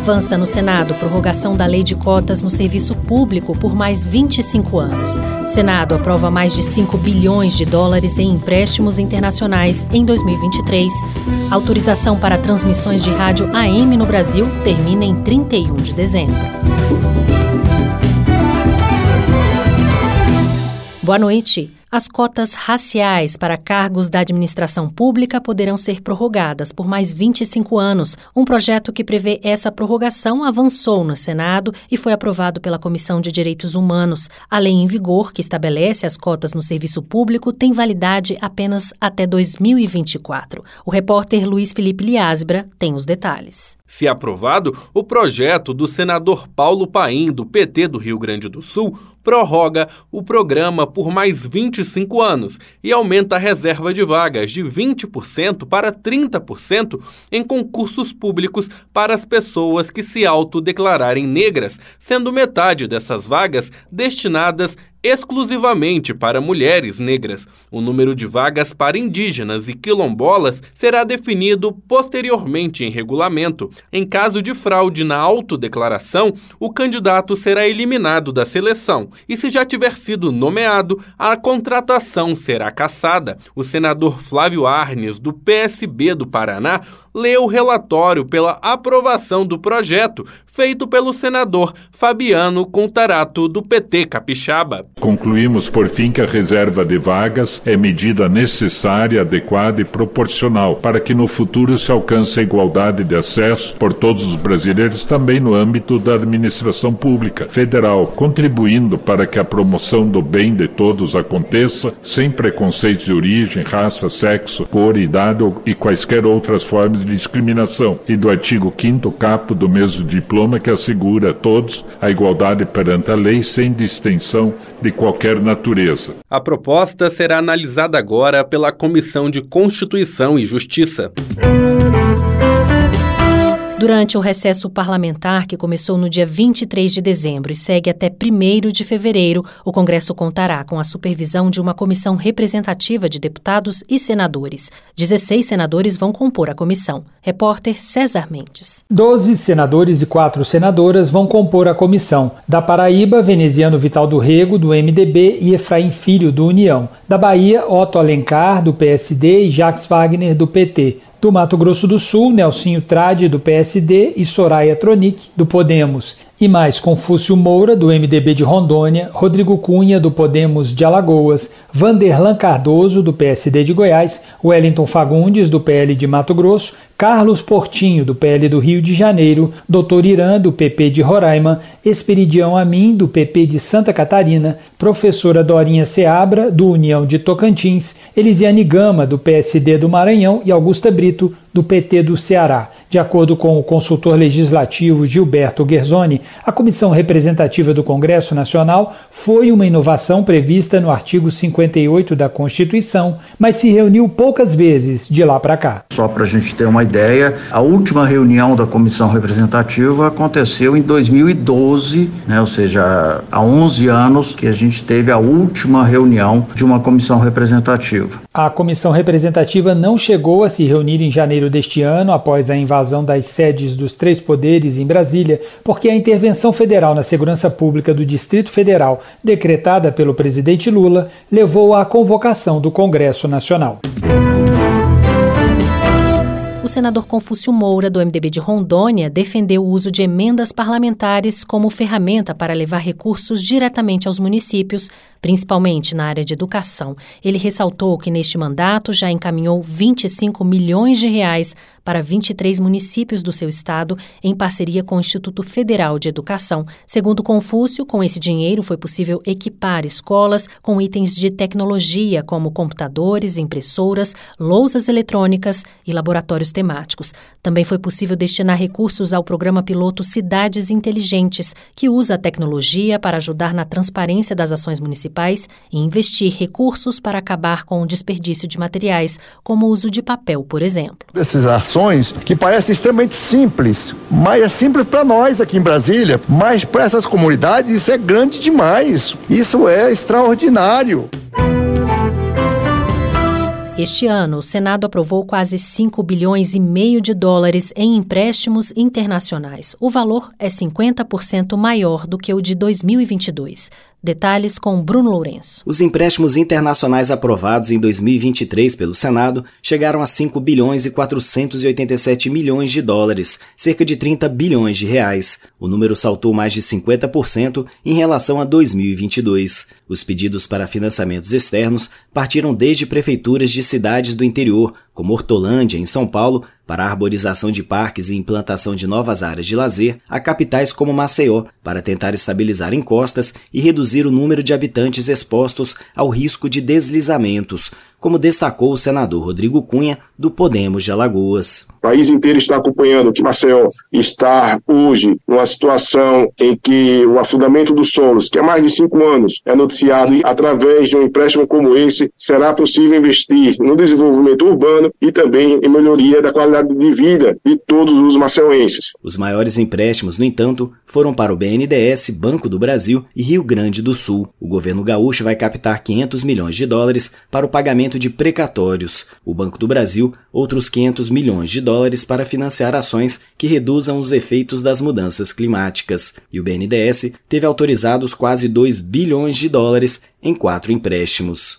Avança no Senado prorrogação da lei de cotas no serviço público por mais 25 anos. Senado aprova mais de 5 bilhões de dólares em empréstimos internacionais em 2023. Autorização para transmissões de rádio AM no Brasil termina em 31 de dezembro. Boa noite. As cotas raciais para cargos da administração pública poderão ser prorrogadas por mais 25 anos. Um projeto que prevê essa prorrogação avançou no Senado e foi aprovado pela Comissão de Direitos Humanos. A lei em vigor, que estabelece as cotas no serviço público, tem validade apenas até 2024. O repórter Luiz Felipe Liasbra tem os detalhes. Se aprovado, o projeto do senador Paulo Paim, do PT do Rio Grande do Sul, prorroga o programa por mais 25 anos e aumenta a reserva de vagas de 20% para 30% em concursos públicos para as pessoas que se autodeclararem negras, sendo metade dessas vagas destinadas exclusivamente para mulheres negras. O número de vagas para indígenas e quilombolas será definido posteriormente em regulamento. Em caso de fraude na autodeclaração, o candidato será eliminado da seleção e, se já tiver sido nomeado, a contratação será cassada. O senador Flávio Arnes, do PSB do Paraná, leu o relatório pela aprovação do projeto feito pelo senador Fabiano Contarato, do PT Capixaba. Concluímos, por fim, que a reserva de vagas é medida necessária, adequada e proporcional para que no futuro se alcance a igualdade de acesso por todos os brasileiros, também no âmbito da administração pública federal, contribuindo para que a promoção do bem de todos aconteça sem preconceitos de origem, raça, sexo, cor, idade e quaisquer outras formas de discriminação e do artigo 5 capo do mesmo diploma que assegura a todos a igualdade perante a lei sem distinção de qualquer natureza. A proposta será analisada agora pela Comissão de Constituição e Justiça. Durante o recesso parlamentar, que começou no dia 23 de dezembro e segue até 1 de fevereiro, o Congresso contará com a supervisão de uma comissão representativa de deputados e senadores. 16 senadores vão compor a comissão. Repórter César Mendes. Doze senadores e quatro senadoras vão compor a comissão. Da Paraíba, Veneziano Vital do Rego, do MDB, e Efraim Filho, do União. Da Bahia, Otto Alencar, do PSD, e Jacques Wagner, do PT. Do Mato Grosso do Sul, Nelsinho Trade, do PSD, e Soraya Tronic, do Podemos e mais Confúcio Moura, do MDB de Rondônia, Rodrigo Cunha, do Podemos de Alagoas, Vanderlan Cardoso, do PSD de Goiás, Wellington Fagundes, do PL de Mato Grosso, Carlos Portinho, do PL do Rio de Janeiro, Dr. Irã, do PP de Roraima, Esperidião Amin, do PP de Santa Catarina, professora Dorinha Seabra, do União de Tocantins, Elisiane Gama, do PSD do Maranhão e Augusta Brito, do PT do Ceará. De acordo com o consultor legislativo Gilberto Guerzoni, a comissão representativa do Congresso Nacional foi uma inovação prevista no artigo 58 da Constituição, mas se reuniu poucas vezes de lá para cá. Só para a gente ter uma ideia, a última reunião da comissão representativa aconteceu em 2012, né, ou seja, há 11 anos que a gente teve a última reunião de uma comissão representativa. A comissão representativa não chegou a se reunir em janeiro deste ano, após a invasão invasão das sedes dos três poderes em Brasília, porque a intervenção federal na segurança pública do Distrito Federal, decretada pelo presidente Lula, levou à convocação do Congresso Nacional. O senador Confúcio Moura, do MDB de Rondônia, defendeu o uso de emendas parlamentares como ferramenta para levar recursos diretamente aos municípios principalmente na área de educação. Ele ressaltou que neste mandato já encaminhou 25 milhões de reais para 23 municípios do seu estado em parceria com o Instituto Federal de Educação. Segundo Confúcio, com esse dinheiro foi possível equipar escolas com itens de tecnologia como computadores, impressoras, lousas eletrônicas e laboratórios temáticos. Também foi possível destinar recursos ao programa piloto Cidades Inteligentes, que usa a tecnologia para ajudar na transparência das ações municipais e investir recursos para acabar com o desperdício de materiais, como o uso de papel, por exemplo. Essas ações que parecem extremamente simples, mas é simples para nós aqui em Brasília, mas para essas comunidades isso é grande demais. Isso é extraordinário. Este ano, o Senado aprovou quase 5 bilhões e meio de dólares em empréstimos internacionais. O valor é 50% maior do que o de 2022. Detalhes com Bruno Lourenço. Os empréstimos internacionais aprovados em 2023 pelo Senado chegaram a 5 bilhões e 487 milhões de dólares, cerca de 30 bilhões de reais. O número saltou mais de 50% em relação a 2022. Os pedidos para financiamentos externos partiram desde prefeituras de cidades do interior, como Hortolândia, em São Paulo, para a arborização de parques e implantação de novas áreas de lazer, a capitais como Maceió, para tentar estabilizar encostas e reduzir o número de habitantes expostos ao risco de deslizamentos, como destacou o senador Rodrigo Cunha, do Podemos de Alagoas. O país inteiro está acompanhando que Maceió está hoje numa situação em que o afundamento dos solos, que há mais de cinco anos é noticiado, e através de um empréstimo como esse, será possível investir no desenvolvimento urbano e também em melhoria da qualidade de vida de todos os maceuenses. Os maiores empréstimos, no entanto, foram para o BNDES, Banco do Brasil e Rio Grande do Sul. O governo gaúcho vai captar 500 milhões de dólares para o pagamento de precatórios. O Banco do Brasil, outros 500 milhões de dólares para financiar ações que reduzam os efeitos das mudanças climáticas. E o BNDES teve autorizados quase 2 bilhões de dólares em quatro empréstimos.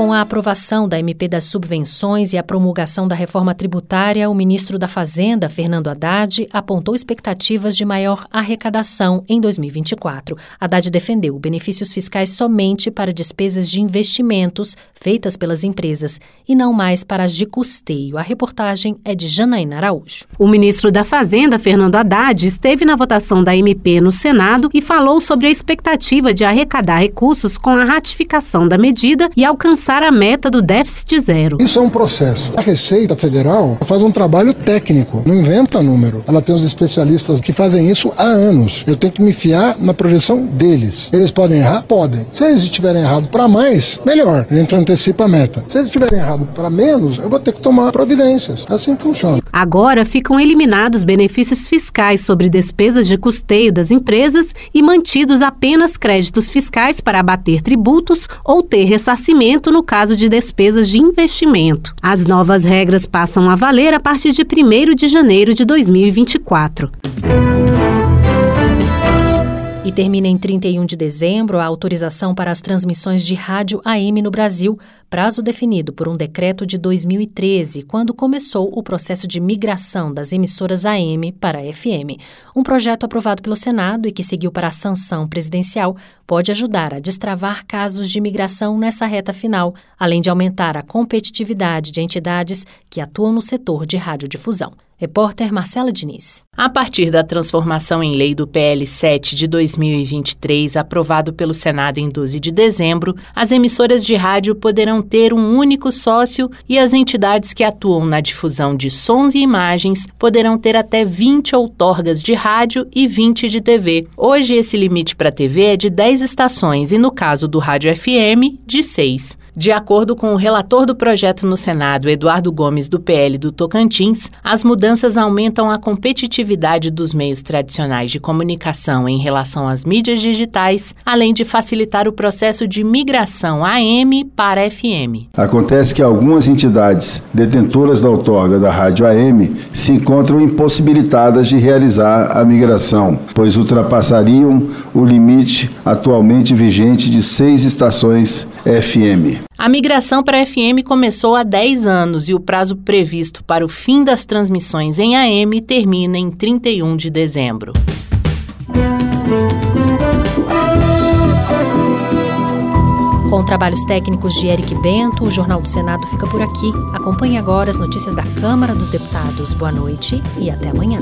Com a aprovação da MP das subvenções e a promulgação da reforma tributária, o ministro da Fazenda, Fernando Haddad, apontou expectativas de maior arrecadação em 2024. Haddad defendeu benefícios fiscais somente para despesas de investimentos feitas pelas empresas e não mais para as de custeio. A reportagem é de Janaína Araújo. O ministro da Fazenda, Fernando Haddad, esteve na votação da MP no Senado e falou sobre a expectativa de arrecadar recursos com a ratificação da medida e alcançar alcançar a meta do déficit zero. Isso é um processo. A Receita Federal faz um trabalho técnico, não inventa número. Ela tem os especialistas que fazem isso há anos. Eu tenho que me fiar na projeção deles. Eles podem errar? Podem. Se eles estiverem errado para mais, melhor. A gente antecipa a meta. Se eles estiverem errado para menos, eu vou ter que tomar providências. Assim funciona. Agora ficam eliminados benefícios fiscais sobre despesas de custeio das empresas e mantidos apenas créditos fiscais para abater tributos ou ter ressarcimento no no caso de despesas de investimento. As novas regras passam a valer a partir de 1 de janeiro de 2024. E termina em 31 de dezembro a autorização para as transmissões de rádio AM no Brasil, prazo definido por um decreto de 2013, quando começou o processo de migração das emissoras AM para FM. Um projeto aprovado pelo Senado e que seguiu para a sanção presidencial pode ajudar a destravar casos de migração nessa reta final, além de aumentar a competitividade de entidades que atuam no setor de radiodifusão. Repórter Marcela Diniz. A partir da transformação em lei do PL 7 de 2023, aprovado pelo Senado em 12 de dezembro, as emissoras de rádio poderão ter um único sócio e as entidades que atuam na difusão de sons e imagens poderão ter até 20 outorgas de rádio e 20 de TV. Hoje, esse limite para TV é de 10 estações e, no caso do rádio FM, de 6. De acordo com o relator do projeto no Senado, Eduardo Gomes, do PL do Tocantins, as mudanças aumentam a competitividade dos meios tradicionais de comunicação em relação às mídias digitais, além de facilitar o processo de migração AM para FM. Acontece que algumas entidades detentoras da outorga da rádio AM se encontram impossibilitadas de realizar a migração, pois ultrapassariam o limite atualmente vigente de seis estações FM. A migração para FM começou há 10 anos e o prazo previsto para o fim das transmissões em AM termina em 31 de dezembro. Com trabalhos técnicos de Eric Bento, o Jornal do Senado fica por aqui. Acompanhe agora as notícias da Câmara dos Deputados. Boa noite e até amanhã.